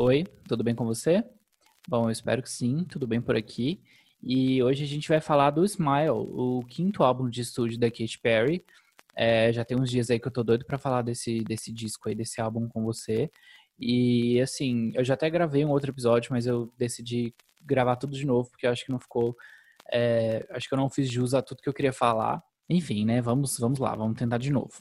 Oi, tudo bem com você? Bom, eu espero que sim, tudo bem por aqui. E hoje a gente vai falar do Smile, o quinto álbum de estúdio da Katy Perry. É, já tem uns dias aí que eu tô doido para falar desse, desse disco aí, desse álbum com você. E assim, eu já até gravei um outro episódio, mas eu decidi gravar tudo de novo, porque eu acho que não ficou. É, acho que eu não fiz jus a tudo que eu queria falar. Enfim, né? Vamos, vamos lá, vamos tentar de novo.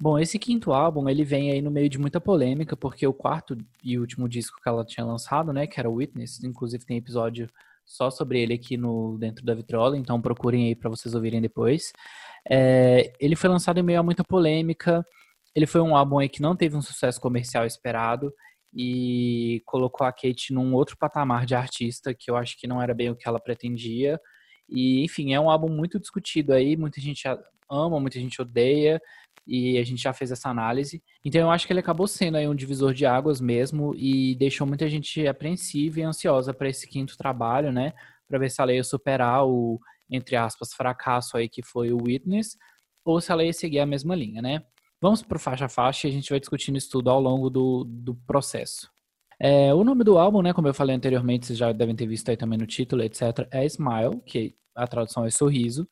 Bom, esse quinto álbum, ele vem aí no meio de muita polêmica, porque o quarto e último disco que ela tinha lançado, né, que era Witness, inclusive tem episódio só sobre ele aqui no dentro da Vitrola, então procurem aí para vocês ouvirem depois. É, ele foi lançado em meio a muita polêmica. Ele foi um álbum aí que não teve um sucesso comercial esperado e colocou a Kate num outro patamar de artista que eu acho que não era bem o que ela pretendia. E, enfim, é um álbum muito discutido aí, muita gente ama, muita gente odeia e a gente já fez essa análise. Então eu acho que ele acabou sendo aí um divisor de águas mesmo e deixou muita gente apreensiva e ansiosa para esse quinto trabalho, né? Para ver se ela ia superar o, entre aspas, fracasso aí que foi o Witness ou se ela ia seguir a mesma linha, né? Vamos para faixa a faixa e a gente vai discutindo isso tudo ao longo do, do processo. É, o nome do álbum, né, como eu falei anteriormente, vocês já devem ter visto aí também no título, etc., é Smile, que a tradução é sorriso.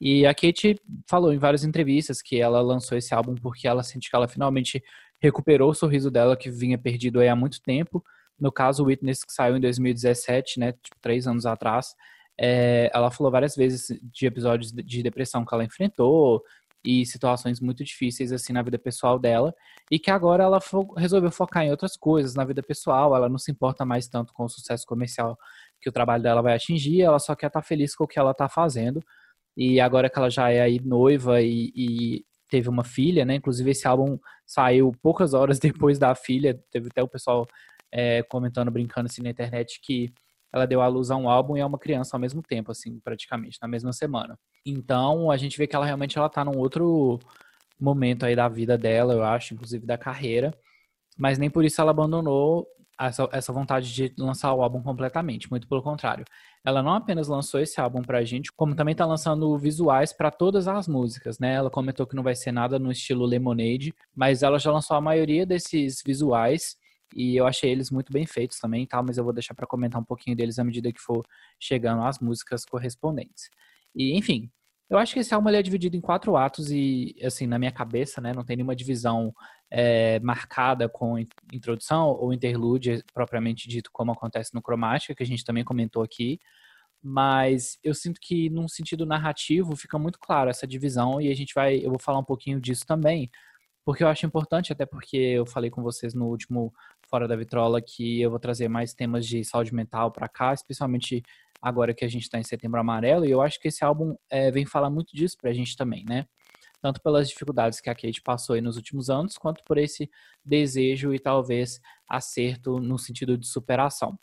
E a Kate falou em várias entrevistas que ela lançou esse álbum porque ela sente que ela finalmente recuperou o sorriso dela que vinha perdido aí há muito tempo. No caso, Witness, que saiu em 2017, né, tipo, três anos atrás, é, ela falou várias vezes de episódios de depressão que ela enfrentou, e situações muito difíceis assim na vida pessoal dela e que agora ela fo resolveu focar em outras coisas na vida pessoal, ela não se importa mais tanto com o sucesso comercial que o trabalho dela vai atingir, ela só quer estar tá feliz com o que ela está fazendo. E agora que ela já é aí noiva e, e, teve uma filha, né? Inclusive esse álbum saiu poucas horas depois da filha, teve até o pessoal é, comentando, brincando assim na internet que ela deu à luz a um álbum e a uma criança ao mesmo tempo, assim, praticamente, na mesma semana. Então, a gente vê que ela realmente ela tá num outro momento aí da vida dela, eu acho, inclusive da carreira. Mas nem por isso ela abandonou essa, essa vontade de lançar o álbum completamente, muito pelo contrário. Ela não apenas lançou esse álbum pra gente, como também tá lançando visuais para todas as músicas, né? Ela comentou que não vai ser nada no estilo Lemonade, mas ela já lançou a maioria desses visuais e eu achei eles muito bem feitos também, tá? Mas eu vou deixar para comentar um pouquinho deles à medida que for chegando as músicas correspondentes. E, enfim, eu acho que esse álbum é dividido em quatro atos e, assim, na minha cabeça, né, não tem nenhuma divisão é, marcada com introdução ou interlude propriamente dito, como acontece no Cromática, que a gente também comentou aqui. Mas eu sinto que, num sentido narrativo, fica muito claro essa divisão e a gente vai, eu vou falar um pouquinho disso também, porque eu acho importante, até porque eu falei com vocês no último Fora da Vitrola que eu vou trazer mais temas de saúde mental para cá, especialmente agora que a gente está em Setembro Amarelo, e eu acho que esse álbum é, vem falar muito disso para a gente também, né? Tanto pelas dificuldades que a Kate passou aí nos últimos anos, quanto por esse desejo e talvez acerto no sentido de superação.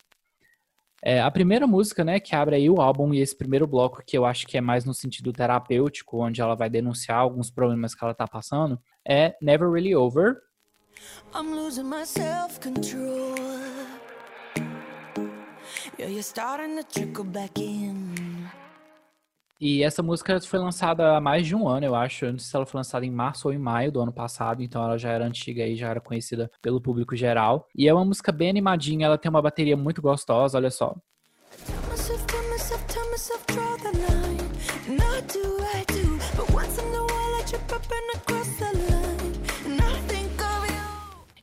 É, a primeira música, né, que abre aí o álbum e esse primeiro bloco que eu acho que é mais no sentido terapêutico, onde ela vai denunciar alguns problemas que ela tá passando, é Never Really Over. I'm losing my self-control. E essa música foi lançada há mais de um ano, eu acho. Não sei se ela foi lançada em março ou em maio do ano passado, então ela já era antiga e já era conhecida pelo público geral. E é uma música bem animadinha, ela tem uma bateria muito gostosa, olha só.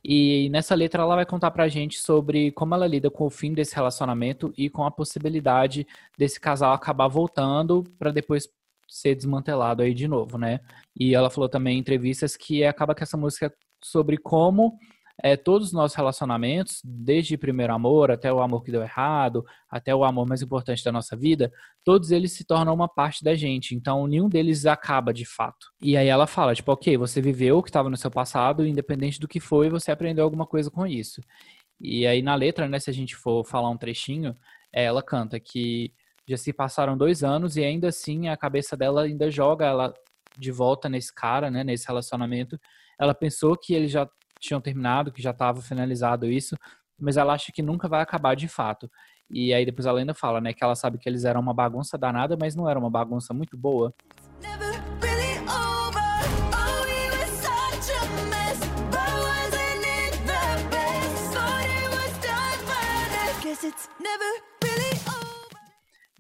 E nessa letra ela vai contar pra gente sobre como ela lida com o fim desse relacionamento e com a possibilidade desse casal acabar voltando para depois ser desmantelado aí de novo, né? E ela falou também em entrevistas que acaba que essa música é sobre como é, todos os nossos relacionamentos, desde primeiro amor até o amor que deu errado, até o amor mais importante da nossa vida, todos eles se tornam uma parte da gente. Então, nenhum deles acaba de fato. E aí ela fala, tipo, ok, você viveu o que estava no seu passado, independente do que foi, você aprendeu alguma coisa com isso. E aí na letra, né, se a gente for falar um trechinho, ela canta que já se passaram dois anos e ainda assim a cabeça dela ainda joga ela de volta nesse cara, né, nesse relacionamento. Ela pensou que ele já tinham terminado, que já estava finalizado isso, mas ela acha que nunca vai acabar de fato. E aí depois ela ainda fala, né, que ela sabe que eles eram uma bagunça danada, mas não era uma bagunça muito boa.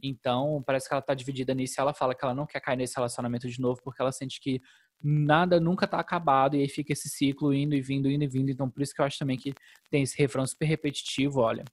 Então, parece que ela tá dividida nisso. Ela fala que ela não quer cair nesse relacionamento de novo porque ela sente que nada nunca tá acabado e aí fica esse ciclo indo e vindo, indo e vindo. Então, por isso que eu acho também que tem esse refrão super repetitivo, olha.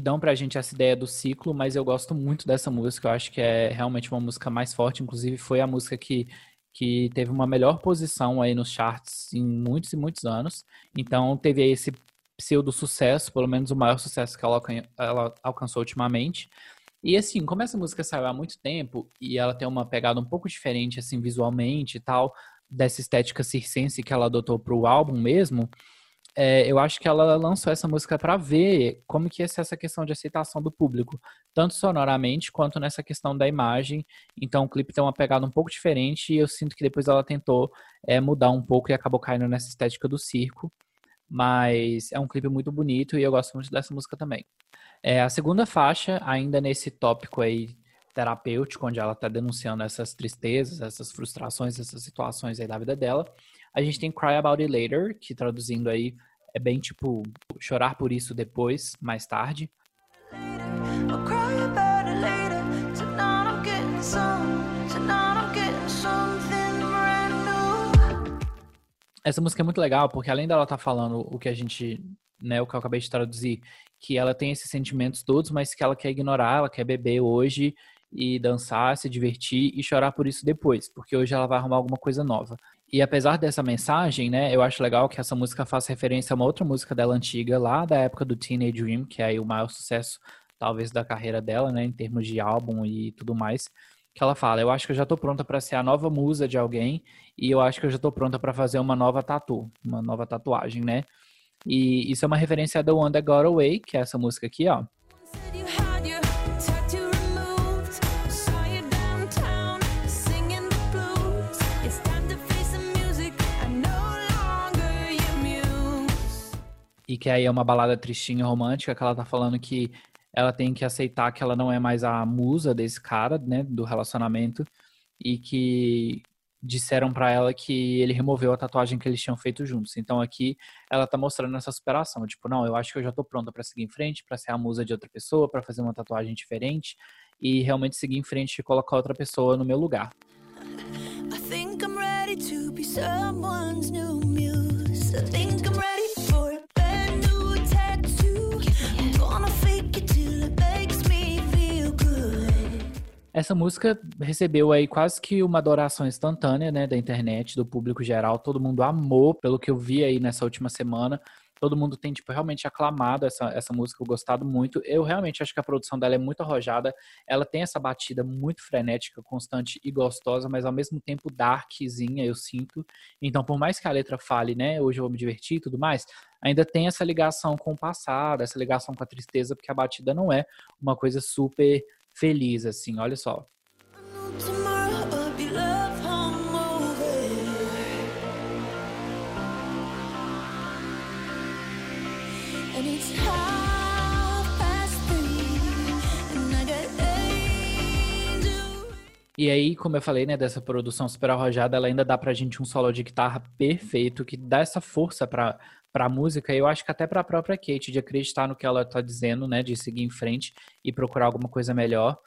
Que dão pra gente essa ideia do ciclo, mas eu gosto muito dessa música, eu acho que é realmente uma música mais forte, inclusive foi a música que, que teve uma melhor posição aí nos charts em muitos e muitos anos, então teve aí esse pseudo sucesso, pelo menos o maior sucesso que ela, ela alcançou ultimamente, e assim, como essa música saiu há muito tempo e ela tem uma pegada um pouco diferente, assim, visualmente e tal, dessa estética circense que ela adotou pro álbum mesmo, é, eu acho que ela lançou essa música para ver como que ia ser essa questão de aceitação do público, tanto sonoramente quanto nessa questão da imagem. Então o clipe tem uma pegada um pouco diferente e eu sinto que depois ela tentou é, mudar um pouco e acabou caindo nessa estética do circo. Mas é um clipe muito bonito e eu gosto muito dessa música também. É, a segunda faixa, ainda nesse tópico aí terapêutico, onde ela está denunciando essas tristezas, essas frustrações, essas situações aí da vida dela, a gente tem Cry About It Later, que traduzindo aí é bem tipo chorar por isso depois, mais tarde. Essa música é muito legal porque além dela estar tá falando o que a gente, né, o que eu acabei de traduzir, que ela tem esses sentimentos todos, mas que ela quer ignorar, ela quer beber hoje e dançar, se divertir e chorar por isso depois, porque hoje ela vai arrumar alguma coisa nova. E apesar dessa mensagem, né, eu acho legal que essa música faça referência a uma outra música dela antiga, lá da época do Teenage Dream, que é aí o maior sucesso, talvez, da carreira dela, né, em termos de álbum e tudo mais. Que ela fala: Eu acho que eu já tô pronta para ser a nova musa de alguém, e eu acho que eu já tô pronta para fazer uma nova tatu, uma nova tatuagem, né? E isso é uma referência a The One That Got Away, que é essa música aqui, ó. E que aí é uma balada tristinha romântica, que ela tá falando que ela tem que aceitar que ela não é mais a musa desse cara, né, do relacionamento, e que disseram para ela que ele removeu a tatuagem que eles tinham feito juntos. Então aqui ela tá mostrando essa superação, tipo, não, eu acho que eu já tô pronta para seguir em frente, para ser a musa de outra pessoa, para fazer uma tatuagem diferente e realmente seguir em frente e colocar outra pessoa no meu lugar. I think I'm ready to be someone's new Essa música recebeu aí quase que uma adoração instantânea, né, da internet, do público geral. Todo mundo amou, pelo que eu vi aí nessa última semana. Todo mundo tem, tipo, realmente aclamado essa, essa música, gostado muito. Eu realmente acho que a produção dela é muito arrojada. Ela tem essa batida muito frenética, constante e gostosa, mas ao mesmo tempo darkzinha, eu sinto. Então, por mais que a letra fale, né, hoje eu vou me divertir e tudo mais, ainda tem essa ligação com o passado, essa ligação com a tristeza, porque a batida não é uma coisa super feliz, assim, olha só. E aí, como eu falei, né, dessa produção super arrojada, ela ainda dá pra gente um solo de guitarra perfeito, que dá essa força pra, para a música, eu acho que até para a própria Kate, de acreditar no que ela está dizendo, né, de seguir em frente e procurar alguma coisa melhor.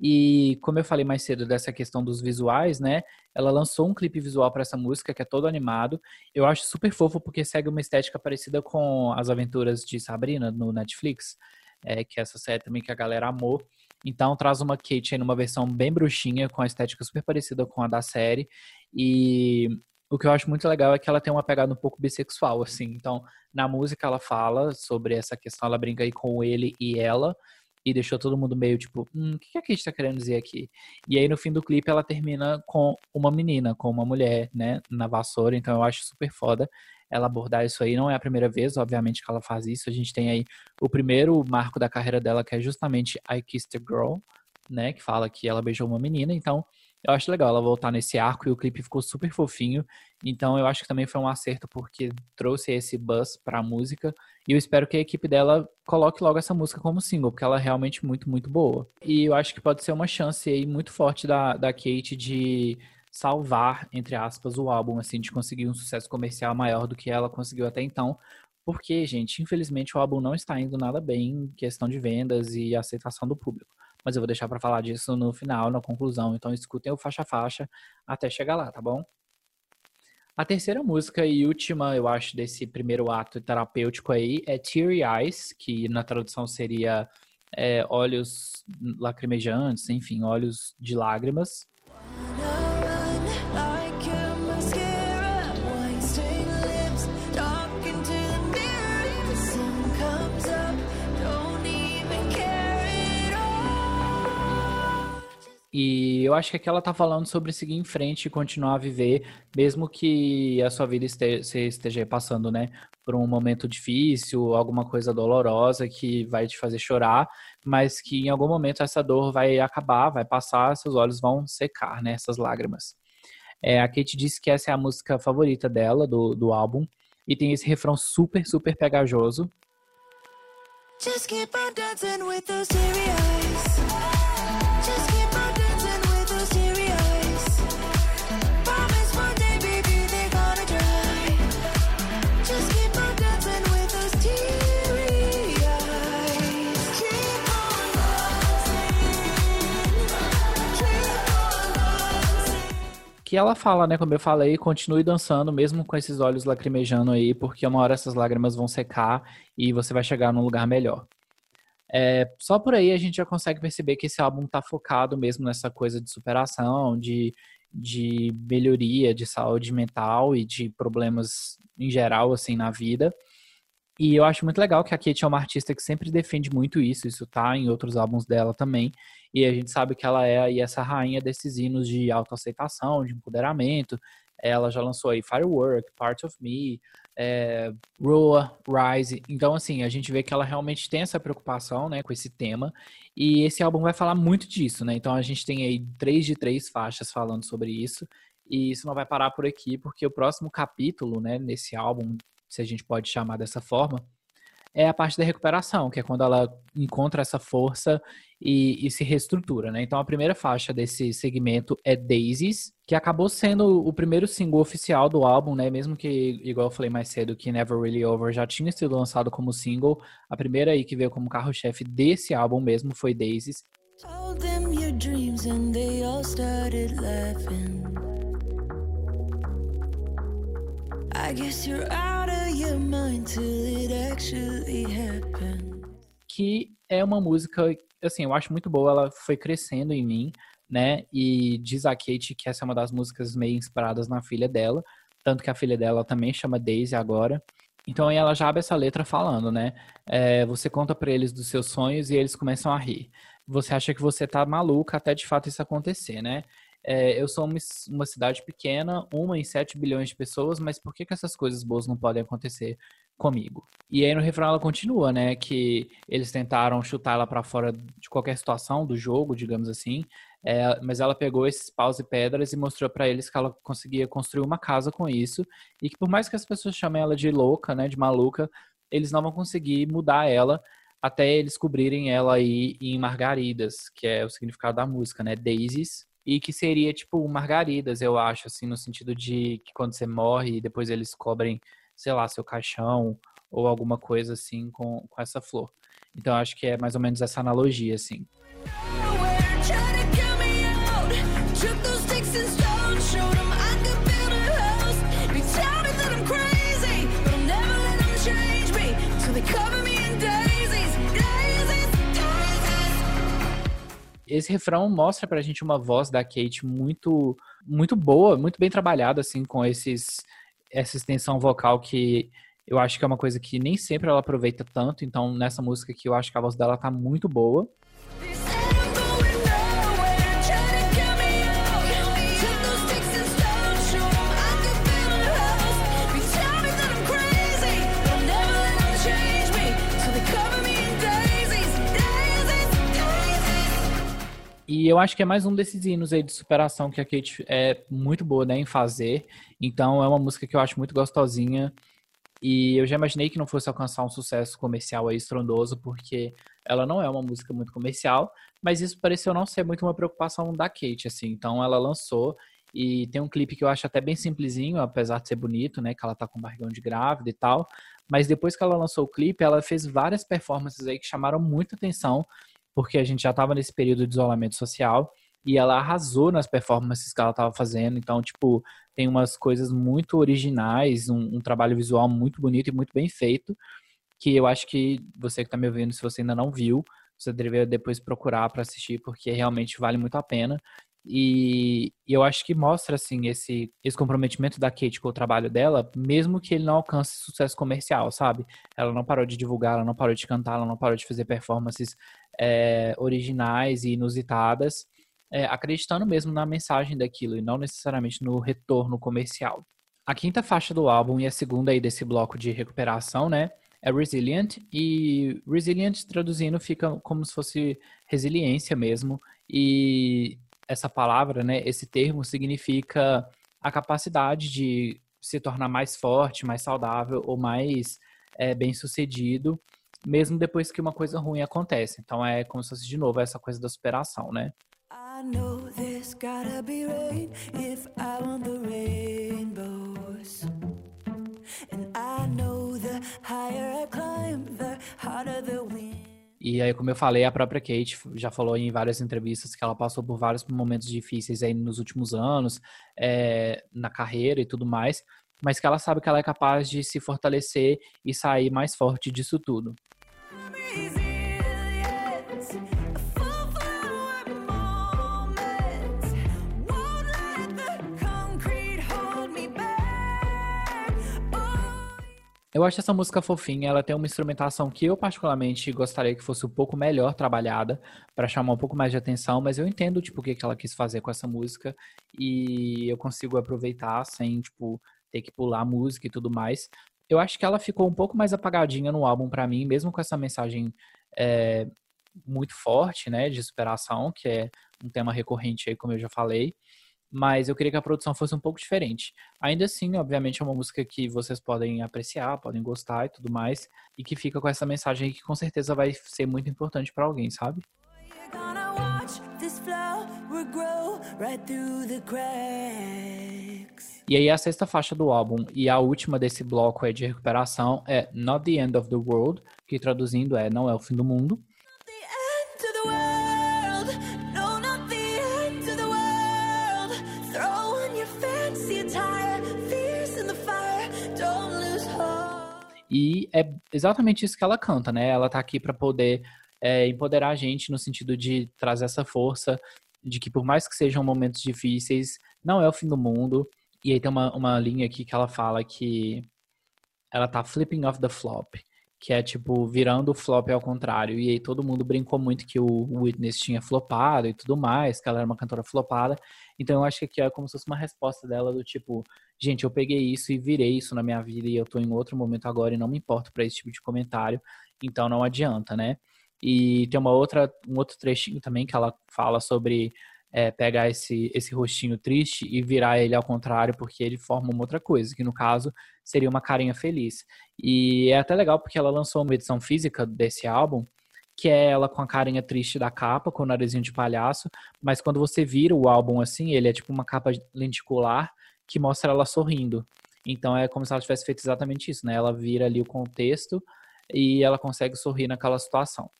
E como eu falei mais cedo dessa questão dos visuais, né? Ela lançou um clipe visual para essa música que é todo animado. Eu acho super fofo porque segue uma estética parecida com as aventuras de Sabrina no Netflix, é, que é essa série também que a galera amou. Então traz uma Kate aí numa versão bem bruxinha, com a estética super parecida com a da série. E o que eu acho muito legal é que ela tem uma pegada um pouco bissexual, assim. Então, na música ela fala sobre essa questão, ela brinca aí com ele e ela, e deixou todo mundo meio tipo, hum, o que a Kate tá querendo dizer aqui? E aí no fim do clipe ela termina com uma menina, com uma mulher, né, na vassoura, então eu acho super foda ela abordar isso aí. Não é a primeira vez, obviamente, que ela faz isso. A gente tem aí o primeiro marco da carreira dela, que é justamente I Kissed a Girl, né? Que fala que ela beijou uma menina. Então, eu acho legal ela voltar nesse arco e o clipe ficou super fofinho. Então eu acho que também foi um acerto porque trouxe esse buzz pra música. E eu espero que a equipe dela coloque logo essa música como single, porque ela é realmente muito, muito boa. E eu acho que pode ser uma chance aí muito forte da, da Kate de salvar, entre aspas, o álbum, assim, de conseguir um sucesso comercial maior do que ela conseguiu até então. Porque, gente, infelizmente o álbum não está indo nada bem em questão de vendas e aceitação do público mas eu vou deixar para falar disso no final, na conclusão. Então escutem o faixa a faixa até chegar lá, tá bom? A terceira música e última, eu acho, desse primeiro ato terapêutico aí é Teary Eyes, que na tradução seria é, olhos lacrimejantes, enfim, olhos de lágrimas. E eu acho que aqui ela tá falando sobre seguir em frente e continuar a viver, mesmo que a sua vida esteja, você esteja passando, né, por um momento difícil, alguma coisa dolorosa que vai te fazer chorar, mas que em algum momento essa dor vai acabar, vai passar, seus olhos vão secar, né, essas lágrimas. É, a Kate disse que essa é a música favorita dela, do, do álbum, e tem esse refrão super, super pegajoso. Just keep on dancing with those Just que ela fala, né, como eu falei, continue dançando mesmo com esses olhos lacrimejando aí, porque uma hora essas lágrimas vão secar e você vai chegar num lugar melhor. É, só por aí a gente já consegue perceber que esse álbum tá focado mesmo nessa coisa de superação, de, de melhoria de saúde mental e de problemas em geral, assim, na vida. E eu acho muito legal que a Kate é uma artista que sempre defende muito isso, isso tá em outros álbuns dela também. E a gente sabe que ela é aí essa rainha desses hinos de autoaceitação, de empoderamento. Ela já lançou aí Firework, Part of Me, é, Roa, Rise. Então, assim, a gente vê que ela realmente tem essa preocupação, né, com esse tema. E esse álbum vai falar muito disso, né? Então, a gente tem aí três de três faixas falando sobre isso. E isso não vai parar por aqui, porque o próximo capítulo, né, nesse álbum, se a gente pode chamar dessa forma, é a parte da recuperação, que é quando ela encontra essa força e, e, se reestrutura, né? Então a primeira faixa desse segmento é Daisies, que acabou sendo o primeiro single oficial do álbum, né? Mesmo que, igual eu falei mais cedo, que Never Really Over já tinha sido lançado como single, a primeira aí que veio como carro-chefe desse álbum mesmo foi Daisies. Told them your dreams and they all started laughing. I guess you're out Que é uma música, assim, eu acho muito boa, ela foi crescendo em mim, né? E diz a Kate que essa é uma das músicas meio inspiradas na filha dela, tanto que a filha dela também chama Daisy agora. Então aí ela já abre essa letra falando, né? É, você conta para eles dos seus sonhos e eles começam a rir. Você acha que você tá maluca até de fato isso acontecer, né? É, eu sou uma, uma, cidade pequena, uma em 7 bilhões de pessoas, mas por que, que essas coisas boas não podem acontecer comigo? E aí no refrão ela continua, né, que eles tentaram chutar ela para fora de qualquer situação do jogo, digamos assim, é, mas ela pegou esses paus e pedras e mostrou para eles que ela conseguia construir uma casa com isso e que por mais que as pessoas chamem ela de louca, né, de maluca, eles não vão conseguir mudar ela até eles cobrirem ela aí em margaridas, que é o significado da música, né, daisies, e que seria tipo margaridas, eu acho, assim, no sentido de que quando você morre, depois eles cobrem, sei lá, seu caixão ou alguma coisa assim com, com essa flor. Então acho que é mais ou menos essa analogia, assim. Esse refrão mostra pra gente uma voz da Kate muito muito boa, muito bem trabalhada assim com esses essa extensão vocal que eu acho que é uma coisa que nem sempre ela aproveita tanto, então nessa música aqui eu acho que a voz dela tá muito boa. E eu acho que é mais um desses hinos aí de superação que a Kate é muito boa né, em fazer. Então é uma música que eu acho muito gostosinha. E eu já imaginei que não fosse alcançar um sucesso comercial aí estrondoso, porque ela não é uma música muito comercial, mas isso pareceu não ser muito uma preocupação da Kate, assim. Então ela lançou e tem um clipe que eu acho até bem simplesinho, apesar de ser bonito, né? Que ela tá com barrigão de grávida e tal. Mas depois que ela lançou o clipe, ela fez várias performances aí que chamaram muita atenção porque a gente já estava nesse período de isolamento social e ela arrasou nas performances que ela estava fazendo. Então, tipo, tem umas coisas muito originais, um, um, trabalho visual muito bonito e muito bem feito, que eu acho que você que está me ouvindo, se você ainda não viu, você deveria depois procurar para assistir, porque realmente vale muito a pena. E, e, eu acho que mostra assim esse, esse comprometimento da Kate com o trabalho dela, mesmo que ele não alcance sucesso comercial, sabe? Ela não parou de divulgar, ela não parou de cantar, ela não parou de fazer performances é, originais e inusitadas, é, acreditando mesmo na mensagem daquilo e não necessariamente no retorno comercial. A quinta faixa do álbum e a segunda aí desse bloco de recuperação, né? É Resilient e Resilient traduzindo fica como se fosse resiliência mesmo e essa palavra, né, esse termo significa a capacidade de se tornar mais forte, mais saudável ou mais é, bem sucedido mesmo depois que uma coisa ruim acontece. Então é como se fosse de novo essa coisa da superação, né? I know there's gotta be rain if I want the rainbows. And I know the higher I climb, the harder the wind. E aí, como eu falei, a própria Kate já falou em várias entrevistas que ela passou por vários momentos difíceis aí nos últimos anos, é, na carreira e tudo mais, mas que ela sabe que ela é capaz de se fortalecer e sair mais forte disso tudo. Eu acho essa música fofinha, ela tem uma instrumentação que eu particularmente gostaria que fosse um pouco melhor trabalhada para chamar um pouco mais de atenção, mas eu entendo tipo o que ela quis fazer com essa música e eu consigo aproveitar sem tipo ter que pular a música e tudo mais. Eu acho que ela ficou um pouco mais apagadinha no álbum para mim, mesmo com essa mensagem é, muito forte, né, de superação, que é um tema recorrente aí, como eu já falei. Mas eu queria que a produção fosse um pouco diferente. Ainda assim, obviamente, é uma música que vocês podem apreciar, podem gostar e tudo mais, e que fica com essa mensagem que com certeza vai ser muito importante para alguém, sabe? e aí a sexta faixa do álbum e a última desse bloco é de recuperação é Not the End of the World, que traduzindo é Não é o fim do mundo. E é exatamente isso que ela canta, né? Ela tá aqui para poder é, empoderar a gente no sentido de trazer essa força de que por mais que sejam momentos difíceis, não é o fim do mundo. E aí tem uma, uma linha aqui que ela fala que ela tá flipping off the flop, que é tipo virando o flop ao contrário. E aí todo mundo brincou muito que o Witness tinha flopado e tudo mais, que ela era uma cantora flopada. Então eu acho que aqui é como se fosse uma resposta dela do tipo, gente, eu peguei isso e virei isso na minha vida e eu tô em outro momento agora e não me importo para esse tipo de comentário. Então não adianta, né? E tem uma outra, um outro trechinho também que ela fala sobre é, pegar esse, esse rostinho triste e virar ele ao contrário, porque ele forma uma outra coisa, que no caso seria uma carinha feliz. E é até legal porque ela lançou uma edição física desse álbum, que é ela com a carinha triste da capa, com o narizinho de palhaço, mas quando você vira o álbum assim, ele é tipo uma capa lenticular que mostra ela sorrindo. Então é como se ela tivesse feito exatamente isso, né? Ela vira ali o contexto e ela consegue sorrir naquela situação.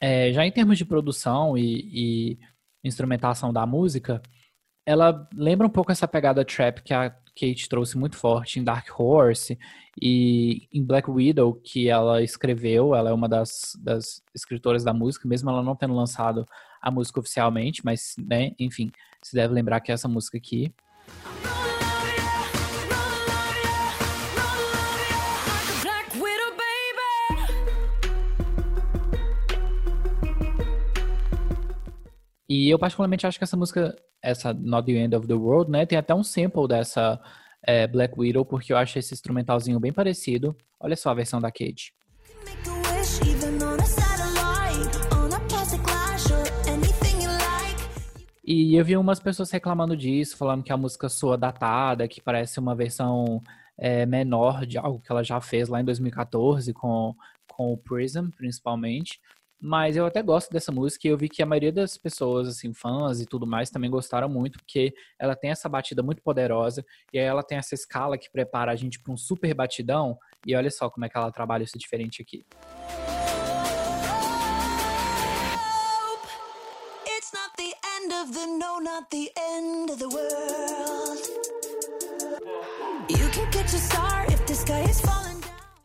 É, já em termos de produção e, e, instrumentação da música, ela lembra um pouco essa pegada trap que a Kate trouxe muito forte em Dark Horse e em Black Widow, que ela escreveu. Ela é uma das, das escritoras da música, mesmo ela não tendo lançado a música oficialmente, mas, né, enfim, se deve lembrar que é essa música aqui. E eu particularmente acho que essa música, essa Not the End of the World, né, tem até um sample dessa é, Black Widow, porque eu acho esse instrumentalzinho bem parecido. Olha só a versão da Kate. E eu vi umas pessoas reclamando disso, falando que a música soa datada, que parece uma versão é, menor de algo que ela já fez lá em 2014 com, com o Prism, principalmente. Mas eu até gosto dessa música e eu vi que a maioria das pessoas, assim, fãs e tudo mais, também gostaram muito, porque ela tem essa batida muito poderosa e aí ela tem essa escala que prepara a gente para um super batidão. E olha só como é que ela trabalha isso diferente aqui.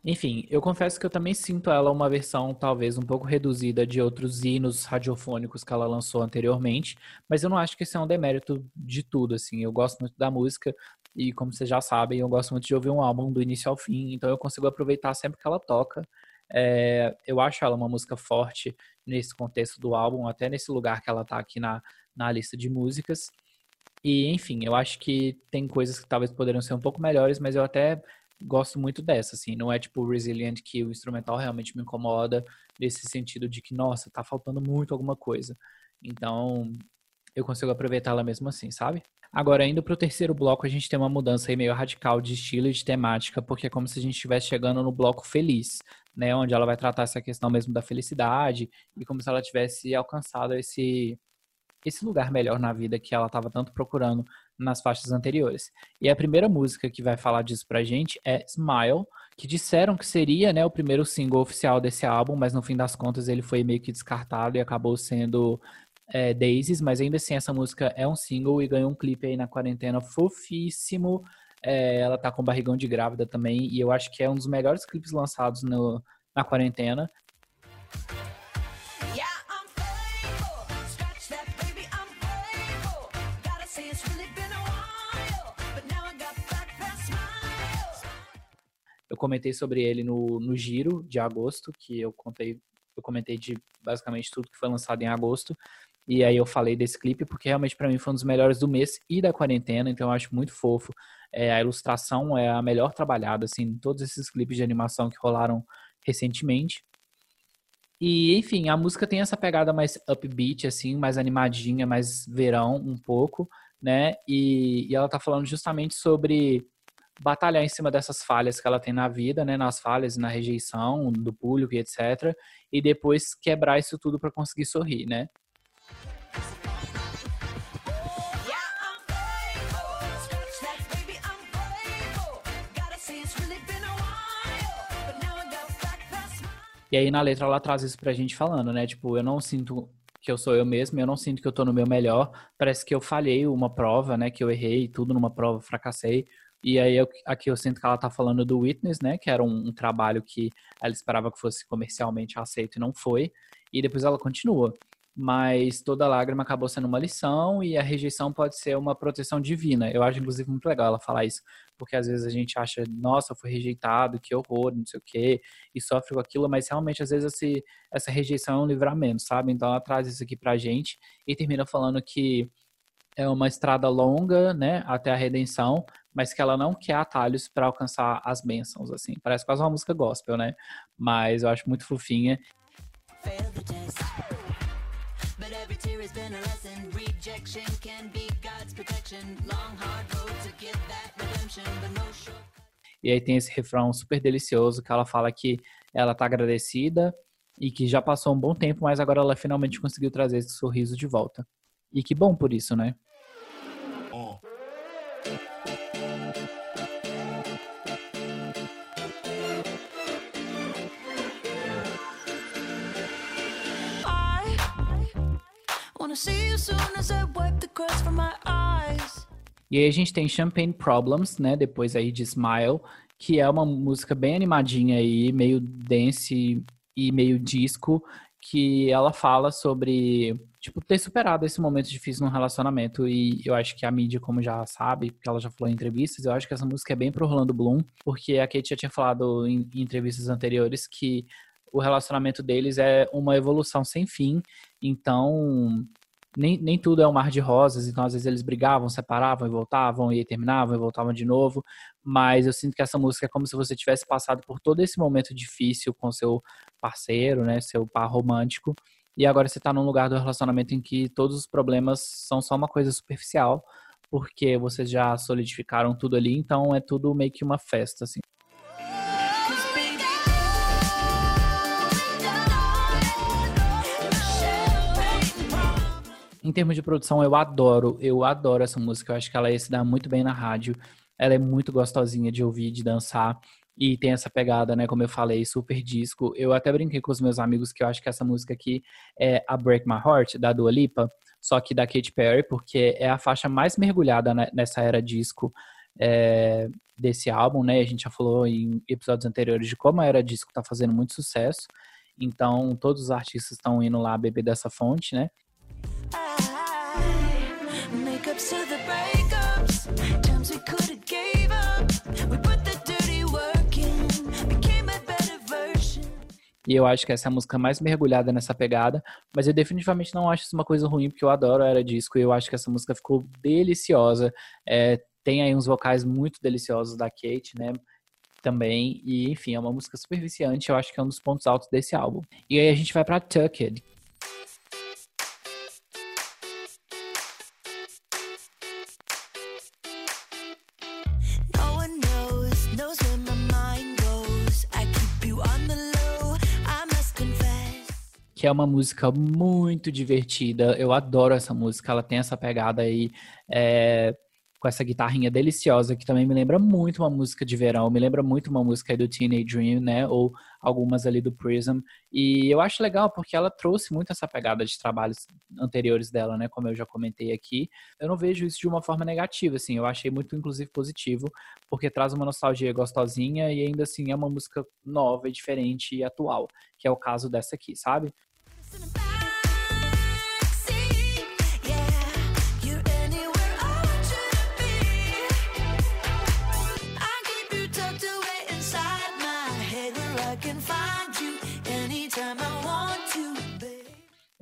Enfim, eu confesso que eu também sinto ela uma versão talvez um pouco reduzida de outros hinos radiofônicos que ela lançou anteriormente, mas eu não acho que esse é um demérito de tudo, assim. Eu gosto muito da música e, como vocês já sabem, eu gosto muito de ouvir um álbum do início ao fim, então eu consigo aproveitar sempre que ela toca. É, eu acho ela uma música forte nesse contexto do álbum, até nesse lugar que ela tá aqui na, na lista de músicas. E, enfim, eu acho que tem coisas que talvez poderiam ser um pouco melhores, mas eu até gosto muito dessa, assim, não é tipo Resilient que o instrumental realmente me incomoda nesse sentido de que, nossa, tá faltando muito alguma coisa. Então, eu consigo aproveitá-la mesmo assim, sabe? Agora, indo pro terceiro bloco, a gente tem uma mudança aí meio radical de estilo e de temática, porque é como se a gente estivesse chegando no bloco feliz, né? Onde ela vai tratar essa questão mesmo da felicidade e como se ela tivesse alcançado esse esse lugar melhor na vida que ela estava tanto procurando nas faixas anteriores. E a primeira música que vai falar disso pra gente é Smile, que disseram que seria né, o primeiro single oficial desse álbum, mas no fim das contas ele foi meio que descartado e acabou sendo é, Daisies, mas ainda assim essa música é um single e ganhou um clipe aí na quarentena fofíssimo. É, ela tá com barrigão de grávida também, e eu acho que é um dos melhores clipes lançados no, na quarentena. Eu comentei sobre ele no, no giro de agosto, que eu contei, eu comentei de basicamente tudo que foi lançado em agosto. E aí eu falei desse clipe porque realmente para mim foi um dos melhores do mês e da quarentena, então eu acho muito fofo. É, a ilustração é a melhor trabalhada, assim, todos esses clipes de animação que rolaram recentemente. E, enfim, a música tem essa pegada mais upbeat, assim, mais animadinha, mais verão um pouco, né? E, e ela tá falando justamente sobre batalhar em cima dessas falhas que ela tem na vida, né, nas falhas, na rejeição do público e etc, e depois quebrar isso tudo para conseguir sorrir, né? E aí na letra ela traz isso pra gente falando, né? Tipo, eu não sinto que eu sou eu mesmo, eu não sinto que eu tô no meu melhor. Parece que eu falhei uma prova, né? Que eu errei tudo numa prova, fracassei. E aí aqui eu sinto que ela tá falando do Witness, né? Que era um, um, trabalho que ela esperava que fosse comercialmente aceito e não foi. E depois ela continua. Mas toda lágrima acabou sendo uma lição e a rejeição pode ser uma proteção divina. Eu acho, inclusive, muito legal ela falar isso. Porque às vezes a gente acha, nossa, eu fui rejeitado, que horror, não sei o quê, e sofre com aquilo, mas realmente às vezes esse, essa rejeição é um livramento, sabe? Então ela traz isso aqui pra gente e termina falando que é uma estrada longa, né, até a redenção, mas que ela não quer atalhos para alcançar as bênçãos, assim. Parece quase uma música gospel, né? Mas eu acho muito fofinha. E aí tem esse refrão super delicioso que ela fala que ela tá agradecida e que já passou um bom tempo, mas agora ela finalmente conseguiu trazer esse sorriso de volta. E que bom por isso, né? E aí a gente tem Champagne Problems, né? Depois aí de Smile, que é uma música bem animadinha aí, meio dance e meio disco, que ela fala sobre, tipo, ter superado esse momento difícil no relacionamento. E eu acho que a mídia, como já sabe, porque ela já falou em entrevistas, eu acho que essa música é bem pro Orlando Bloom, porque a Kate já tinha falado em, em entrevistas anteriores que o relacionamento deles é uma evolução sem fim. Então, nem, nem tudo é um mar de rosas, então às vezes eles brigavam, separavam e voltavam, e terminavam e voltavam de novo, mas eu sinto que essa música é como se você tivesse passado por todo esse momento difícil com seu parceiro, né, seu par romântico, e agora você está num lugar do relacionamento em que todos os problemas são só uma coisa superficial, porque vocês já solidificaram tudo ali, então é tudo meio que uma festa, assim. Em termos de produção, eu adoro, eu adoro essa música. Eu acho que ela ia se dar muito bem na rádio. Ela é muito gostosinha de ouvir, de dançar. E tem essa pegada, né? Como eu falei, super disco. Eu até brinquei com os meus amigos que eu acho que essa música aqui é a Break My Heart, da Dua Lipa, só que da Katy Perry, porque é a faixa mais mergulhada nessa era disco é, desse álbum, né? A gente já falou em episódios anteriores de como a era disco tá fazendo muito sucesso. Então, todos os artistas estão indo lá beber dessa fonte, né? E eu acho que essa é a música mais mergulhada nessa pegada, mas eu definitivamente não acho isso uma coisa ruim, porque eu adoro a Era Disco e eu acho que essa música ficou deliciosa. É, tem aí uns vocais muito deliciosos da Kate, né? Também, e enfim, é uma música super viciante, eu acho que é um dos pontos altos desse álbum. E aí a gente vai pra Tucked, que é uma música muito divertida. Eu adoro essa música, ela tem essa pegada aí é, com essa guitarrinha deliciosa que também me lembra muito uma música de verão, me lembra muito uma música do Teenage Dream, né? Ou algumas ali do Prism. E eu acho legal porque ela trouxe muito essa pegada de trabalhos anteriores dela, né? Como eu já comentei aqui. Eu não vejo isso de uma forma negativa, assim. Eu achei muito, inclusive, positivo, porque traz uma nostalgia gostosinha e ainda assim é uma música nova diferente e atual, que é o caso dessa aqui, sabe?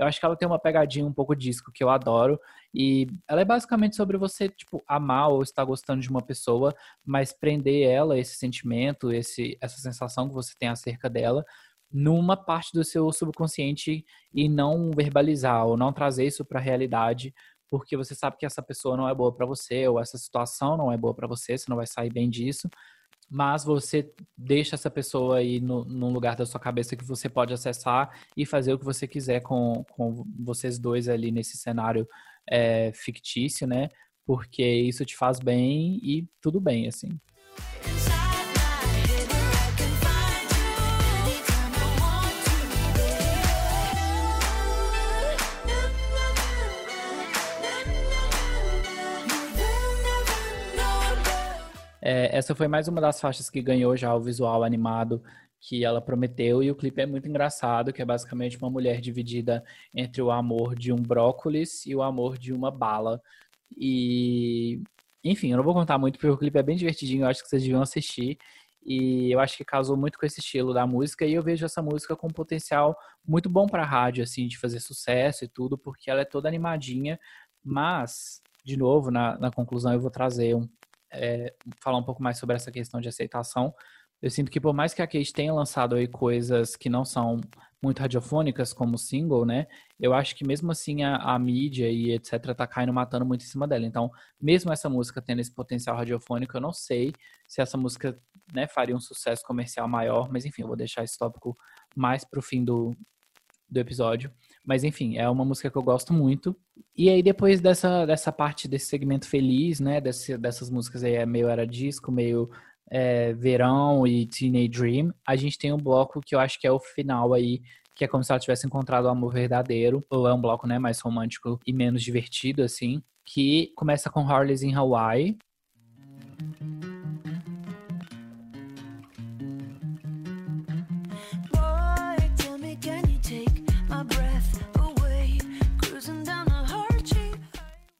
Eu acho que ela tem uma pegadinha um pouco disco que eu adoro. E ela é basicamente sobre você, tipo, amar ou estar gostando de uma pessoa, mas prender ela, esse sentimento, esse, essa sensação que você tem acerca dela, numa parte do seu subconsciente e não verbalizar ou não trazer isso para a realidade, porque você sabe que essa pessoa não é boa para você ou essa situação não é boa para você, você não vai sair bem disso, mas você deixa essa pessoa aí no, num lugar da sua cabeça que você pode acessar e fazer o que você quiser com, com vocês dois ali nesse cenário é, fictício, né? Porque isso te faz bem e tudo bem, assim. É, essa foi mais uma das faixas que ganhou já o visual animado que ela prometeu e o clipe é muito engraçado, que é basicamente uma mulher dividida entre o amor de um brócolis e o amor de uma bala. E enfim, eu não vou contar muito porque o clipe é bem divertidinho, eu acho que vocês deviam assistir. E eu acho que casou muito com esse estilo da música e eu vejo essa música com um potencial muito bom para rádio assim, de fazer sucesso e tudo, porque ela é toda animadinha, mas de novo, na, na conclusão eu vou trazer um é, falar um pouco mais sobre essa questão de aceitação. Eu sinto que por mais que a Kate tenha lançado aí coisas que não são muito radiofônicas como single, né? Eu acho que mesmo assim a, a, mídia e etc tá caindo matando muito em cima dela. Então, mesmo essa música tendo esse potencial radiofônico, eu não sei se essa música, né, faria um sucesso comercial maior, mas enfim, eu vou deixar esse tópico mais pro fim do, do episódio. Mas enfim, é uma música que eu gosto muito. E aí depois dessa, dessa parte desse segmento feliz, né, desse, dessas músicas aí é meio era disco, meio é, verão e Teenage Dream, a gente tem um bloco que eu acho que é o final aí, que é como se ela tivesse encontrado o amor verdadeiro, ou é um bloco, né, mais romântico e menos divertido, assim, que começa com Harley's in Hawaii.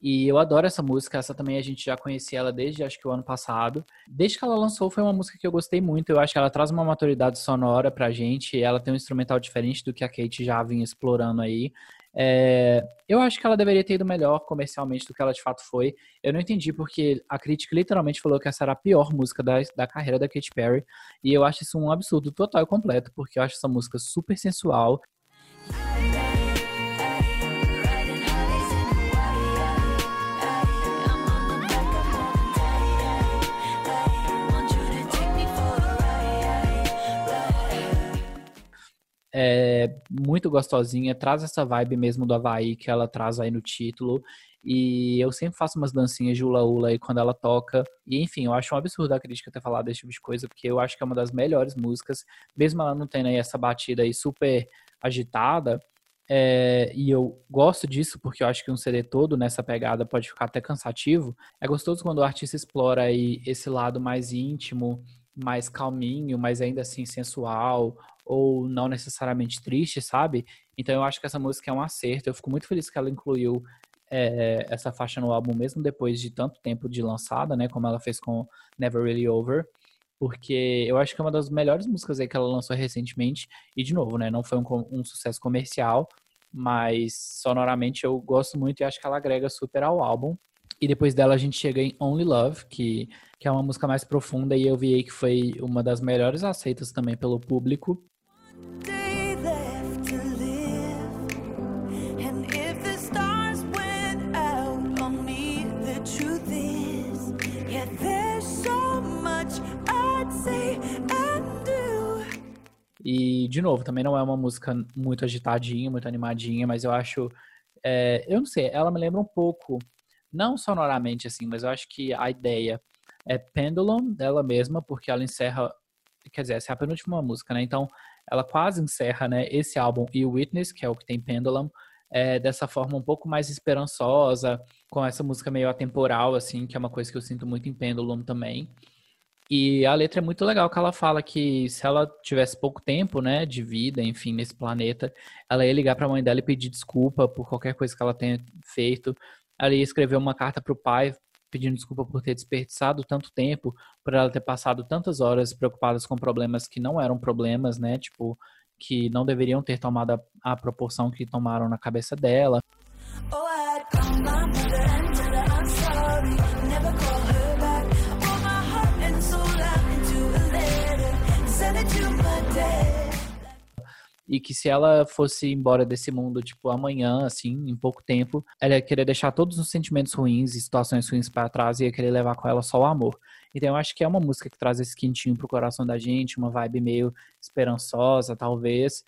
E eu adoro essa música, essa também a gente já conhecia ela desde acho que o ano passado. Desde que ela lançou, foi uma música que eu gostei muito. Eu acho que ela traz uma maturidade sonora pra gente, ela tem um instrumental diferente do que a Kate já vinha explorando aí. É, eu acho que ela deveria ter ido melhor comercialmente do que ela de fato foi. Eu não entendi porque a crítica literalmente falou que essa era a pior música da, da carreira da Katy Perry. E eu acho isso um absurdo total e completo, porque eu acho essa música super sensual. É muito gostosinha, traz essa vibe mesmo do Havaí que ela traz aí no título. E eu sempre faço umas dancinhas de ula-ula aí quando ela toca. E enfim, eu acho um absurdo a crítica ter falado desse tipo de coisa, porque eu acho que é uma das melhores músicas, mesmo ela não tendo aí essa batida aí super agitada. É, e eu gosto disso porque eu acho que um CD todo nessa pegada pode ficar até cansativo. É gostoso quando o artista explora aí esse lado mais íntimo, mais calminho, mas ainda assim sensual, ou não necessariamente triste, sabe? Então eu acho que essa música é um acerto. Eu fico muito feliz que ela incluiu é, essa faixa no álbum, mesmo depois de tanto tempo de lançada, né? Como ela fez com Never Really Over. Porque eu acho que é uma das melhores músicas aí que ela lançou recentemente. E, de novo, né? Não foi um, um sucesso comercial, mas sonoramente eu gosto muito e acho que ela agrega super ao álbum. E depois dela a gente chega em Only Love, que, que é uma música mais profunda e eu vi aí que foi uma das melhores aceitas também pelo público. E, de novo, também não é uma música muito agitadinha, muito animadinha, mas eu acho. É, eu não sei, ela me lembra um pouco, não sonoramente assim, mas eu acho que a ideia é Pendulum dela mesma, porque ela encerra. Quer dizer, essa é a penúltima música, né? Então, ela quase encerra né, esse álbum e o Witness, que é o que tem Pendulum, é, dessa forma um pouco mais esperançosa, com essa música meio atemporal, assim, que é uma coisa que eu sinto muito em Pendulum também. E a letra é muito legal, que ela fala que se ela tivesse pouco tempo, né, de vida, enfim, nesse planeta, ela ia ligar para a mãe dela e pedir desculpa por qualquer coisa que ela tenha feito. Ela ia escrever uma carta para o pai pedindo desculpa por ter desperdiçado tanto tempo, por ela ter passado tantas horas preocupadas com problemas que não eram problemas, né, tipo, que não deveriam ter tomado a, a proporção que tomaram na cabeça dela. Oh, e que se ela fosse embora desse mundo, tipo, amanhã, assim, em pouco tempo, ela ia querer deixar todos os sentimentos ruins e situações ruins para trás e ia querer levar com ela só o amor. Então eu acho que é uma música que traz esse quentinho pro coração da gente, uma vibe meio esperançosa, talvez.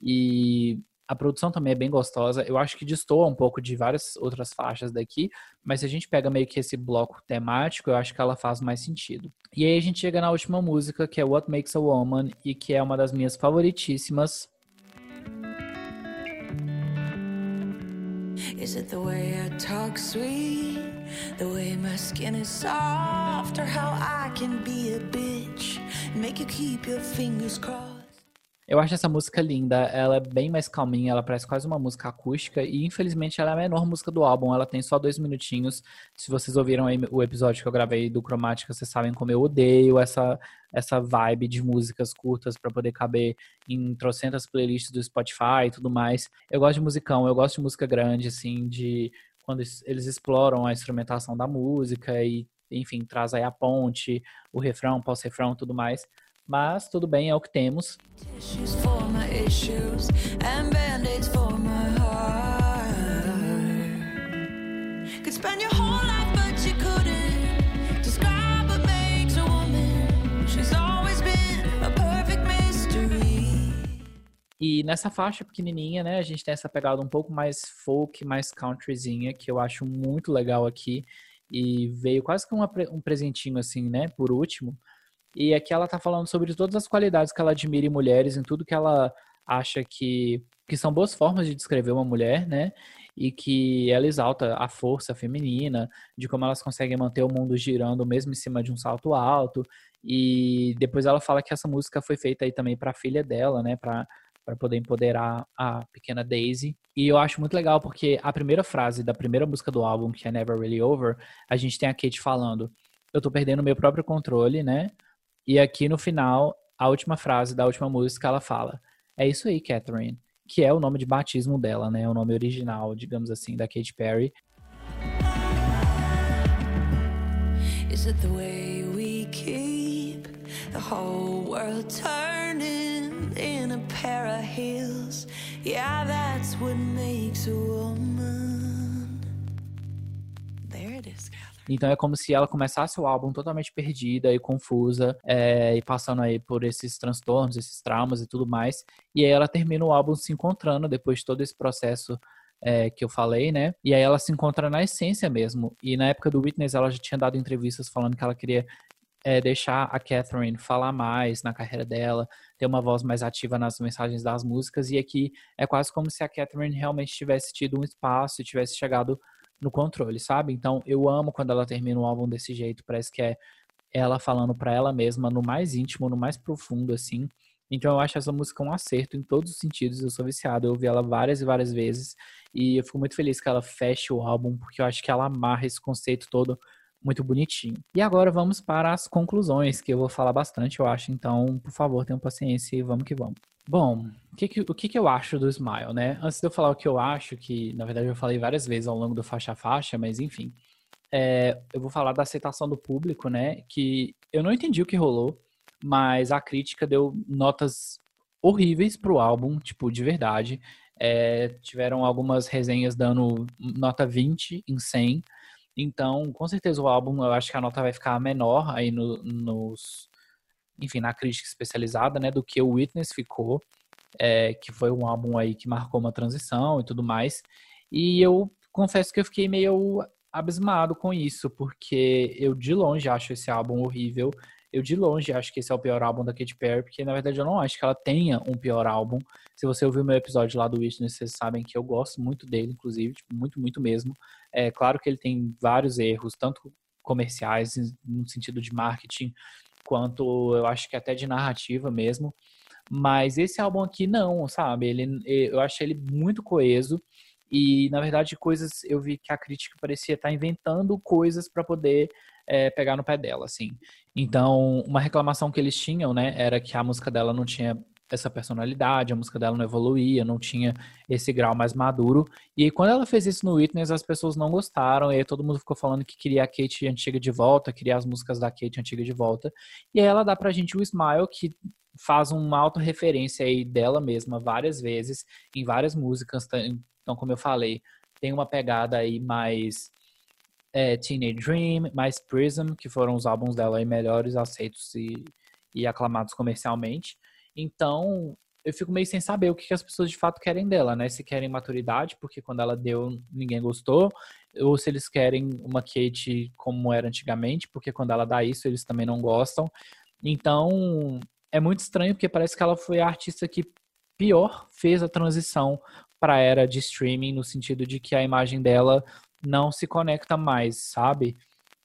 E a produção também é bem gostosa. Eu acho que destoa um pouco de várias outras faixas daqui, mas se a gente pega meio que esse bloco temático, eu acho que ela faz mais sentido. E aí a gente chega na última música, que é What Makes a Woman, e que é uma das minhas favoritíssimas. Is it the way I talk sweet? The way my skin is soft? Or how I can be a bitch? Make you keep your fingers crossed? Eu acho essa música linda, ela é bem mais calminha, ela parece quase uma música acústica e infelizmente ela é a menor música do álbum, ela tem só dois minutinhos. Se vocês ouviram o episódio que eu gravei do Cromática, vocês sabem como eu odeio essa, essa vibe de músicas curtas para poder caber em trocentas playlists do Spotify e tudo mais. Eu gosto de musicão, eu gosto de música grande, assim, de quando eles exploram a instrumentação da música e, enfim, traz aí a ponte, o refrão, pós-refrão tudo mais. Mas tudo bem, é o que temos. E nessa faixa pequenininha, né, a gente tem essa pegada um pouco mais folk, mais countryzinha, que eu acho muito legal aqui. E veio quase que uma, um presentinho assim, né, por último, E aqui ela tá falando sobre todas as qualidades que ela admira em mulheres, em tudo que ela acha que, que são boas formas de descrever uma mulher, né? E que ela exalta a força feminina, de como elas conseguem manter o mundo girando mesmo em cima de um salto alto. E depois ela fala que essa música foi feita aí também para a filha dela, né? Para para poder empoderar a pequena Daisy. E eu acho muito legal porque a primeira frase da primeira música do álbum, que é Never Really Over, a gente tem a Kate falando: "Eu tô perdendo meu próprio controle, né?" E aqui no final, a última frase da última música, ela fala: "É isso aí, Catherine." Que é o nome de batismo dela, né? O nome original, digamos assim, da Katy Perry. Is it the way we keep the whole world turning? in a pair of heels. Yeah, that's what makes a woman. Então é como se ela começasse o álbum totalmente perdida e confusa, é, e passando aí por esses transtornos, esses traumas e tudo mais. E aí ela termina o álbum se encontrando depois de todo esse processo é, que eu falei, né? E aí ela se encontra na essência mesmo. E na época do Witness ela já tinha dado entrevistas falando que ela queria é, deixar a Catherine falar mais na carreira dela, ter uma voz mais ativa nas mensagens das músicas, e aqui é quase como se a Catherine realmente tivesse tido um espaço e tivesse chegado no controle, sabe? Então eu amo quando ela termina um álbum desse jeito, parece que é ela falando para ela mesma no mais íntimo, no mais profundo, assim. Então eu acho essa música um acerto em todos os sentidos. Eu sou viciado, eu ouvi ela várias e várias vezes. E eu fico muito feliz que ela feche o álbum, porque eu acho que ela amarra esse conceito todo muito bonitinho. E agora vamos para as conclusões, que eu vou falar bastante, eu acho. Então, por favor, tenham paciência e vamos que vamos. Bom, o que, que, o que, que eu acho do Smile, né? Antes de eu falar o que eu acho, que na verdade eu falei várias vezes ao longo do faixa a faixa, mas enfim. É, eu vou falar da aceitação do público, né? Que eu não entendi o que rolou, mas a crítica deu notas horríveis pro álbum, tipo, de verdade. É, tiveram algumas resenhas dando nota 20 em 100, então, com certeza o álbum, eu acho que a nota vai ficar menor aí no, nos, enfim, na crítica especializada, né, do que o Witness ficou, é, que foi um álbum aí que marcou uma transição e tudo mais. E eu confesso que eu fiquei meio abismado com isso, porque eu de longe acho esse álbum horrível. Eu de longe acho que esse é o pior álbum da Katy Perry, porque na verdade eu não acho que ela tenha um pior álbum. Se você ouviu meu episódio lá do Witness, vocês sabem que eu gosto muito dele, inclusive, tipo, muito, muito mesmo. É claro que ele tem vários erros, tanto comerciais, no sentido de marketing, quanto eu acho que até de narrativa mesmo. Mas esse álbum aqui não, sabe? Ele, eu achei ele muito coeso. E, na verdade, coisas. Eu vi que a crítica parecia estar inventando coisas para poder é, pegar no pé dela, assim. Então, uma reclamação que eles tinham, né, era que a música dela não tinha essa personalidade, a música dela não evoluía, não tinha esse grau mais maduro. E quando ela fez isso no Witness, as pessoas não gostaram, e aí todo mundo ficou falando que queria a Kate antiga de volta, queria as músicas da Kate antiga de volta. E aí ela dá pra gente o Smile, que faz uma autorreferência aí dela mesma várias vezes, em várias músicas. Então, como eu falei, tem uma pegada aí mais é, Teenage Dream, mais Prism, que foram os álbuns dela aí melhores aceitos e, e aclamados comercialmente. Então, eu fico meio sem saber o que, as pessoas de fato querem dela, né? Se querem maturidade, porque quando ela deu, ninguém gostou, ou se eles querem uma Kate como era antigamente, porque quando ela dá isso, eles também não gostam. Então, é muito estranho, porque parece que ela foi a artista que pior fez a transição para a era de streaming, no sentido de que a imagem dela não se conecta mais, sabe?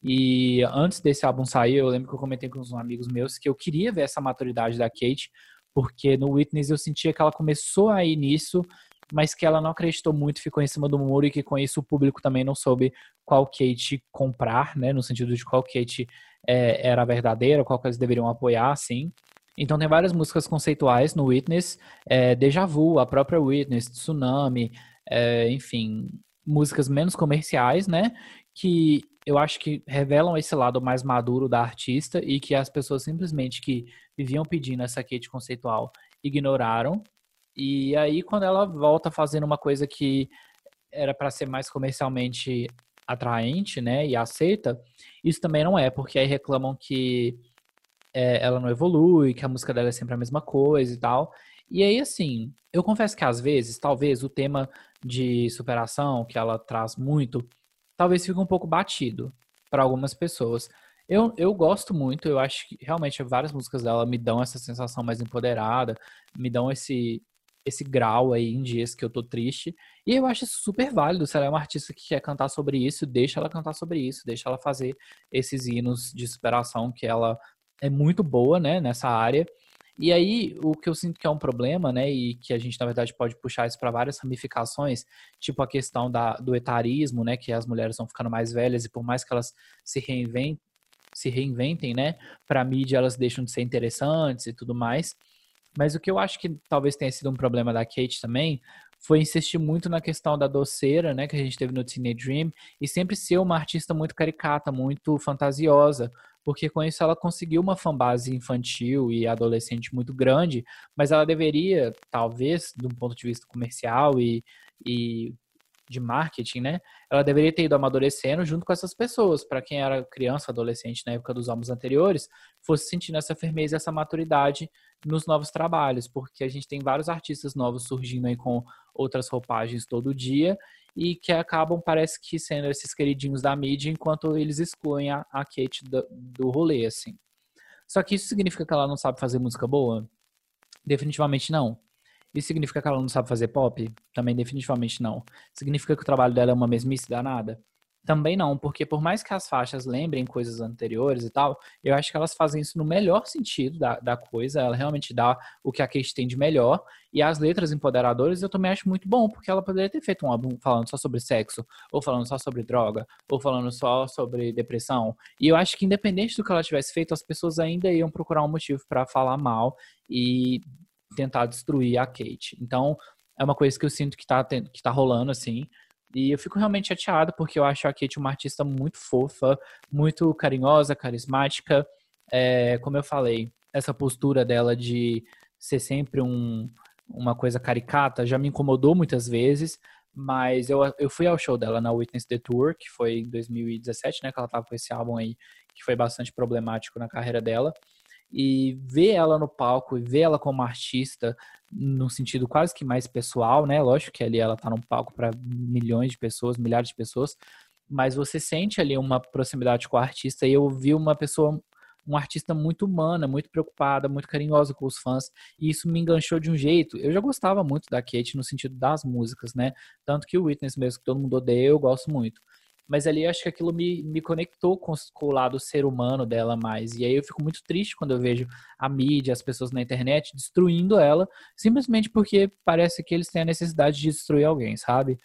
E antes desse álbum sair, eu lembro que eu comentei com uns amigos meus que eu queria ver essa maturidade da Kate, porque no Witness eu sentia que ela começou a ir nisso, mas que ela não acreditou muito, ficou em cima do muro e que com isso o público também não soube qual Kate comprar, né, no sentido de qual Kate é, era verdadeira, qual que eles deveriam apoiar, assim. Então tem várias músicas conceituais no Witness, é, Deja Vu, a própria Witness, Tsunami, é, enfim, músicas menos comerciais, né, que eu acho que revelam esse lado mais maduro da artista e que as pessoas simplesmente que viviam pedindo essa kit conceitual ignoraram. E aí, quando ela volta fazendo uma coisa que era para ser mais comercialmente atraente, né, e aceita, isso também não é, porque aí reclamam que é, ela não evolui, que a música dela é sempre a mesma coisa e tal. E aí, assim, eu confesso que às vezes, talvez o tema de superação que ela traz muito talvez fique um pouco batido para algumas pessoas. Eu, eu gosto muito, eu acho que realmente várias músicas dela me dão essa sensação mais empoderada, me dão esse, esse grau aí em dias que eu tô triste. E eu acho isso super válido. Se ela é uma artista que quer cantar sobre isso, deixa ela cantar sobre isso, deixa ela fazer esses hinos de superação que ela é muito boa, né, nessa área. E aí, o que eu sinto que é um problema, né, e que a gente, na verdade, pode puxar isso para várias ramificações, tipo a questão da, do etarismo, né, que as mulheres vão ficando mais velhas e por mais que elas se reinventem, se reinventem, né, para mídia elas deixam de ser interessantes e tudo mais. Mas o que eu acho que talvez tenha sido um problema da Kate também foi insistir muito na questão da doceira, né, que a gente teve no Teenage Dream, e sempre ser uma artista muito caricata, muito fantasiosa, porque com isso ela conseguiu uma fanbase infantil e adolescente muito grande, mas ela deveria, talvez, de um ponto de vista comercial e, e de marketing, né? Ela deveria ter ido amadurecendo junto com essas pessoas, para quem era criança, adolescente na época dos álbuns anteriores, fosse sentindo essa firmeza, essa maturidade nos novos trabalhos, porque a gente tem vários artistas novos surgindo aí com outras roupagens todo dia e que acabam, parece que, sendo esses queridinhos da mídia, enquanto eles excluem a, a Kate do, do rolê, assim. Só que isso significa que ela não sabe fazer música boa? Definitivamente não. Isso significa que ela não sabe fazer pop? Também definitivamente não. Significa que o trabalho dela é uma mesmice danada? Também não, porque por mais que as faixas lembrem coisas anteriores e tal, eu acho que elas fazem isso no melhor sentido da, da coisa, ela realmente dá o que a Kate tem de melhor, e as letras empoderadoras eu também acho muito bom, porque ela poderia ter feito um álbum falando só sobre sexo, ou falando só sobre droga, ou falando só sobre depressão, e eu acho que independente do que ela tivesse feito, as pessoas ainda iam procurar um motivo para falar mal e tentar destruir a Kate. Então, é uma coisa que eu sinto que tá, que tá rolando, assim, e eu fico realmente chateado porque eu acho a Kate uma artista muito fofa, muito carinhosa, carismática. É, como eu falei, essa postura dela de ser sempre um, uma coisa caricata já me incomodou muitas vezes, mas eu, eu fui ao show dela na Witness the Tour, que foi em 2017, né, que ela tava com esse álbum aí, que foi bastante problemático na carreira dela e ver ela no palco e ver ela como artista no sentido quase que mais pessoal, né? Lógico que ali ela tá no palco para milhões de pessoas, milhares de pessoas, mas você sente ali uma proximidade com o artista e eu vi uma pessoa um artista muito humana, muito preocupada, muito carinhosa com os fãs, e isso me enganchou de um jeito. Eu já gostava muito da Kate no sentido das músicas, né? Tanto que o Witness mesmo que todo mundo odeia, eu gosto muito mas ali acho que aquilo me, me conectou com, com, o lado ser humano dela mais. E aí eu fico muito triste quando eu vejo a mídia, as pessoas na internet destruindo ela, simplesmente porque parece que eles têm a necessidade de destruir alguém, sabe?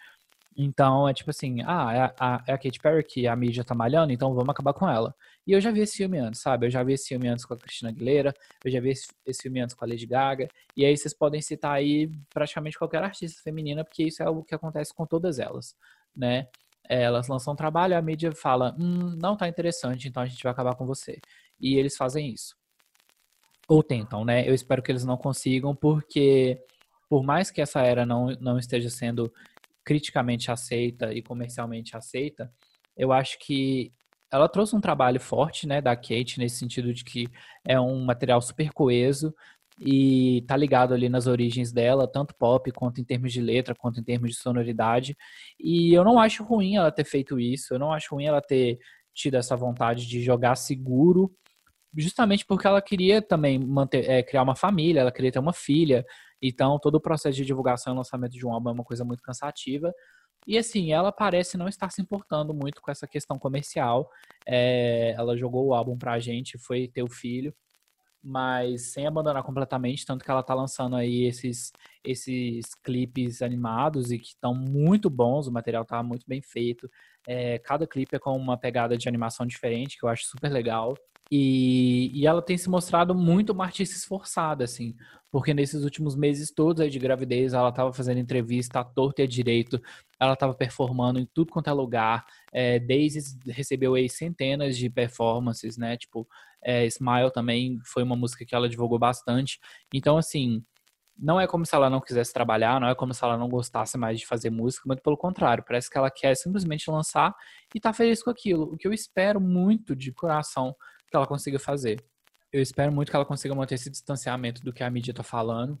Então é tipo assim, ah, é a, é a Katy Perry que a mídia tá malhando, então vamos acabar com ela. E eu já vi esse filme antes, sabe? Eu já vi esse filme antes com a Cristina Aguilera, eu já vi esse, esse filme antes com a Lady Gaga, e aí vocês podem citar aí praticamente qualquer artista feminina, porque isso é algo que acontece com todas elas, né? Elas lançam um trabalho, a mídia fala, hum, não tá interessante, então a gente vai acabar com você. E eles fazem isso. Ou tentam, né? Eu espero que eles não consigam, porque por mais que essa era não, não esteja sendo criticamente aceita e comercialmente aceita, eu acho que ela trouxe um trabalho forte, né, da Kate, nesse sentido de que é um material super coeso, e tá ligado ali nas origens dela, tanto pop quanto em termos de letra, quanto em termos de sonoridade. E eu não acho ruim ela ter feito isso, eu não acho ruim ela ter tido essa vontade de jogar seguro, justamente porque ela queria também manter, é, criar uma família, ela queria ter uma filha. Então, todo o processo de divulgação e lançamento de um álbum é uma coisa muito cansativa. E assim, ela parece não estar se importando muito com essa questão comercial. É, ela jogou o álbum pra gente, foi ter o filho mas sem abandonar completamente, tanto que ela tá lançando aí esses, esses clipes animados e que estão muito bons, o material tá muito bem feito. É, cada clipe é com uma pegada de animação diferente, que eu acho super legal. E, e ela tem se mostrado muito uma artista esforçada, assim, porque nesses últimos meses todos aí de gravidez, ela estava fazendo entrevista à torta e à direito, ela estava performando em tudo quanto é lugar. É, Daisy recebeu aí centenas de performances, né? Tipo, é, Smile também foi uma música que ela divulgou bastante. Então, assim, não é como se ela não quisesse trabalhar, não é como se ela não gostasse mais de fazer música, muito pelo contrário, parece que ela quer simplesmente lançar e tá feliz com aquilo. O que eu espero muito de coração que ela consiga fazer. Eu espero muito que ela consiga manter esse distanciamento do que a mídia tá falando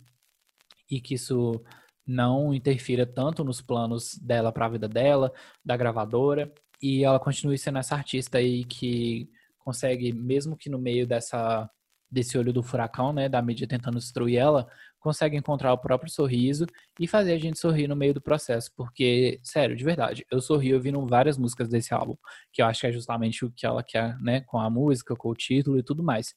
e que isso não interfira tanto nos planos dela para a vida dela, da gravadora, e ela continue sendo essa artista aí que consegue, mesmo que no meio dessa desse olho do furacão, né, da mídia tentando destruir ela, consegue encontrar o próprio sorriso e fazer a gente sorrir no meio do processo, porque, sério, de verdade, eu sorri ouvindo várias músicas desse álbum, que eu acho que é justamente o que ela quer, né, com a música, com o título e tudo mais.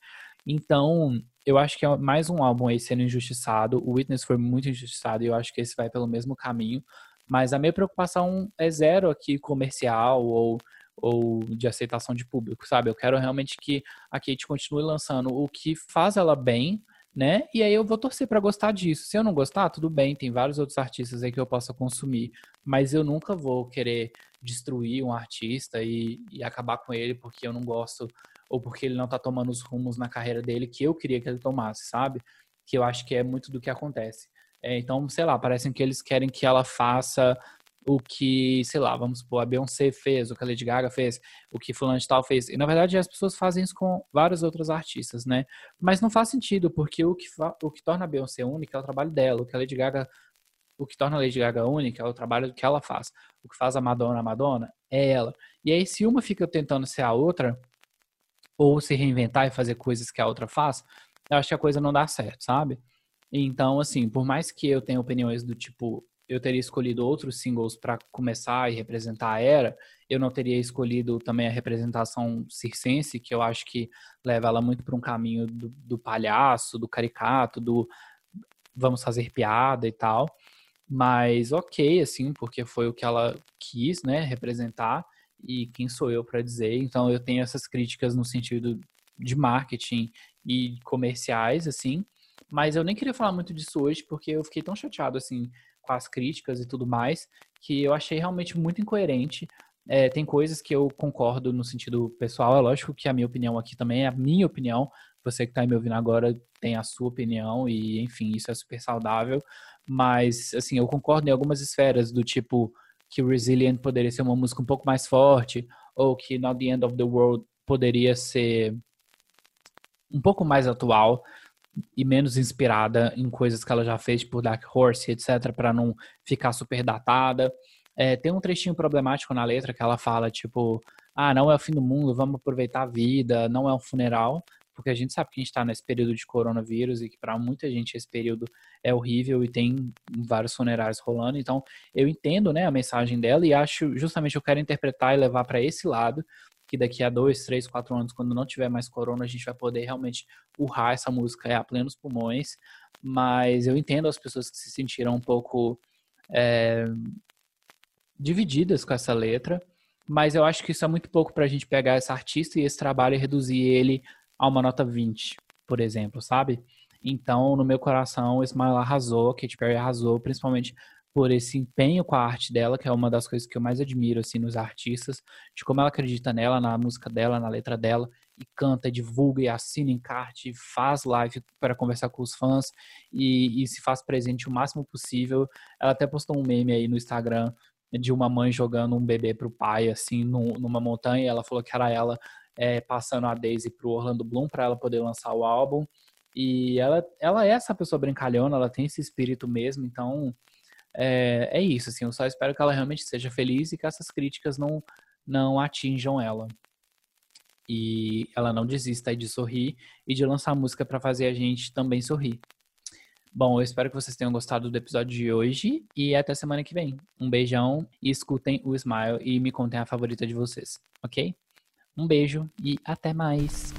Então, eu acho que é mais um álbum aí sendo injustiçado, o Witness foi muito injustiçado e eu acho que esse vai pelo mesmo caminho, mas a minha preocupação é zero aqui comercial ou ou de aceitação de público, sabe? Eu quero realmente que a Kate continue lançando o que faz ela bem, né? E aí eu vou torcer para gostar disso. Se eu não gostar, tudo bem, tem vários outros artistas aí que eu possa consumir, mas eu nunca vou querer destruir um artista e, e acabar com ele porque eu não gosto ou porque ele não tá tomando os rumos na carreira dele que eu queria que ele tomasse, sabe? Que eu acho que é muito do que acontece. É, então, sei lá, parece que eles querem que ela faça o que, sei lá, vamos supor, a Beyoncé fez, o que a Lady Gaga fez, o que fulano de tal fez. E na verdade as pessoas fazem isso com vários outros artistas, né? Mas não faz sentido, porque o que, o que torna a Beyoncé única é o trabalho dela, o que a Lady Gaga o que torna a Lady Gaga única é o trabalho que ela faz. O que faz a Madonna a Madonna é ela. E aí, se uma fica tentando ser a outra, ou se reinventar e fazer coisas que a outra faz, eu acho que a coisa não dá certo, sabe? Então, assim, por mais que eu tenha opiniões do tipo, eu teria escolhido outros singles para começar e representar a era, eu não teria escolhido também a representação circense, que eu acho que leva ela muito para um caminho do, do, palhaço, do caricato, do vamos fazer piada e tal. Mas ok, assim, porque foi o que ela quis, né, representar e quem sou eu para dizer. Então eu tenho essas críticas no sentido de marketing e comerciais, assim. Mas eu nem queria falar muito disso hoje, porque eu fiquei tão chateado, assim, com as críticas e tudo mais, que eu achei realmente muito incoerente. É, tem coisas que eu concordo no sentido pessoal, é lógico que a minha opinião aqui também é a minha opinião. Você que está me ouvindo agora tem a sua opinião e, enfim, isso é super saudável. Mas, assim, eu concordo em algumas esferas, do tipo que Resilient poderia ser uma música um pouco mais forte, ou que Not the End of the World poderia ser um pouco mais atual e menos inspirada em coisas que ela já fez, tipo Dark Horse, etc., para não ficar super datada. É, tem um trechinho problemático na letra que ela fala, tipo, ah, não é o fim do mundo, vamos aproveitar a vida, não é um funeral, porque a gente sabe que a gente está nesse período de coronavírus e que para muita gente esse período é horrível e tem vários funerais rolando. Então, eu entendo, né, a mensagem dela e acho justamente eu quero interpretar e levar para esse lado que daqui a dois, três, quatro anos, quando não tiver mais corona, a gente vai poder realmente urrar essa música a plenos pulmões. Mas eu entendo as pessoas que se sentiram um pouco é, divididas com essa letra. Mas eu acho que isso é muito pouco para a gente pegar esse artista e esse trabalho e reduzir ele a uma nota 20, por exemplo, sabe? Então, no meu coração, Smile arrasou, Katy Perry arrasou, principalmente por esse empenho com a arte dela, que é uma das coisas que eu mais admiro assim nos artistas, de como ela acredita nela, na música dela, na letra dela, e canta, divulga e assina encarte, faz live para conversar com os fãs e, e, se faz presente o máximo possível. Ela até postou um meme aí no Instagram de uma mãe jogando um bebê pro pai assim numa montanha. ela falou que era ela é, passando a Daisy pro Orlando Bloom para ela poder lançar o álbum. E ela, ela é essa pessoa brincalhona, ela tem esse espírito mesmo, então é, é isso, assim, eu só espero que ela realmente seja feliz e que essas críticas não, não atinjam ela. E ela não desista de sorrir e de lançar música para fazer a gente também sorrir. Bom, eu espero que vocês tenham gostado do episódio de hoje e até semana que vem. Um beijão e escutem o Smile e me contem a favorita de vocês, ok? Um beijo e até mais!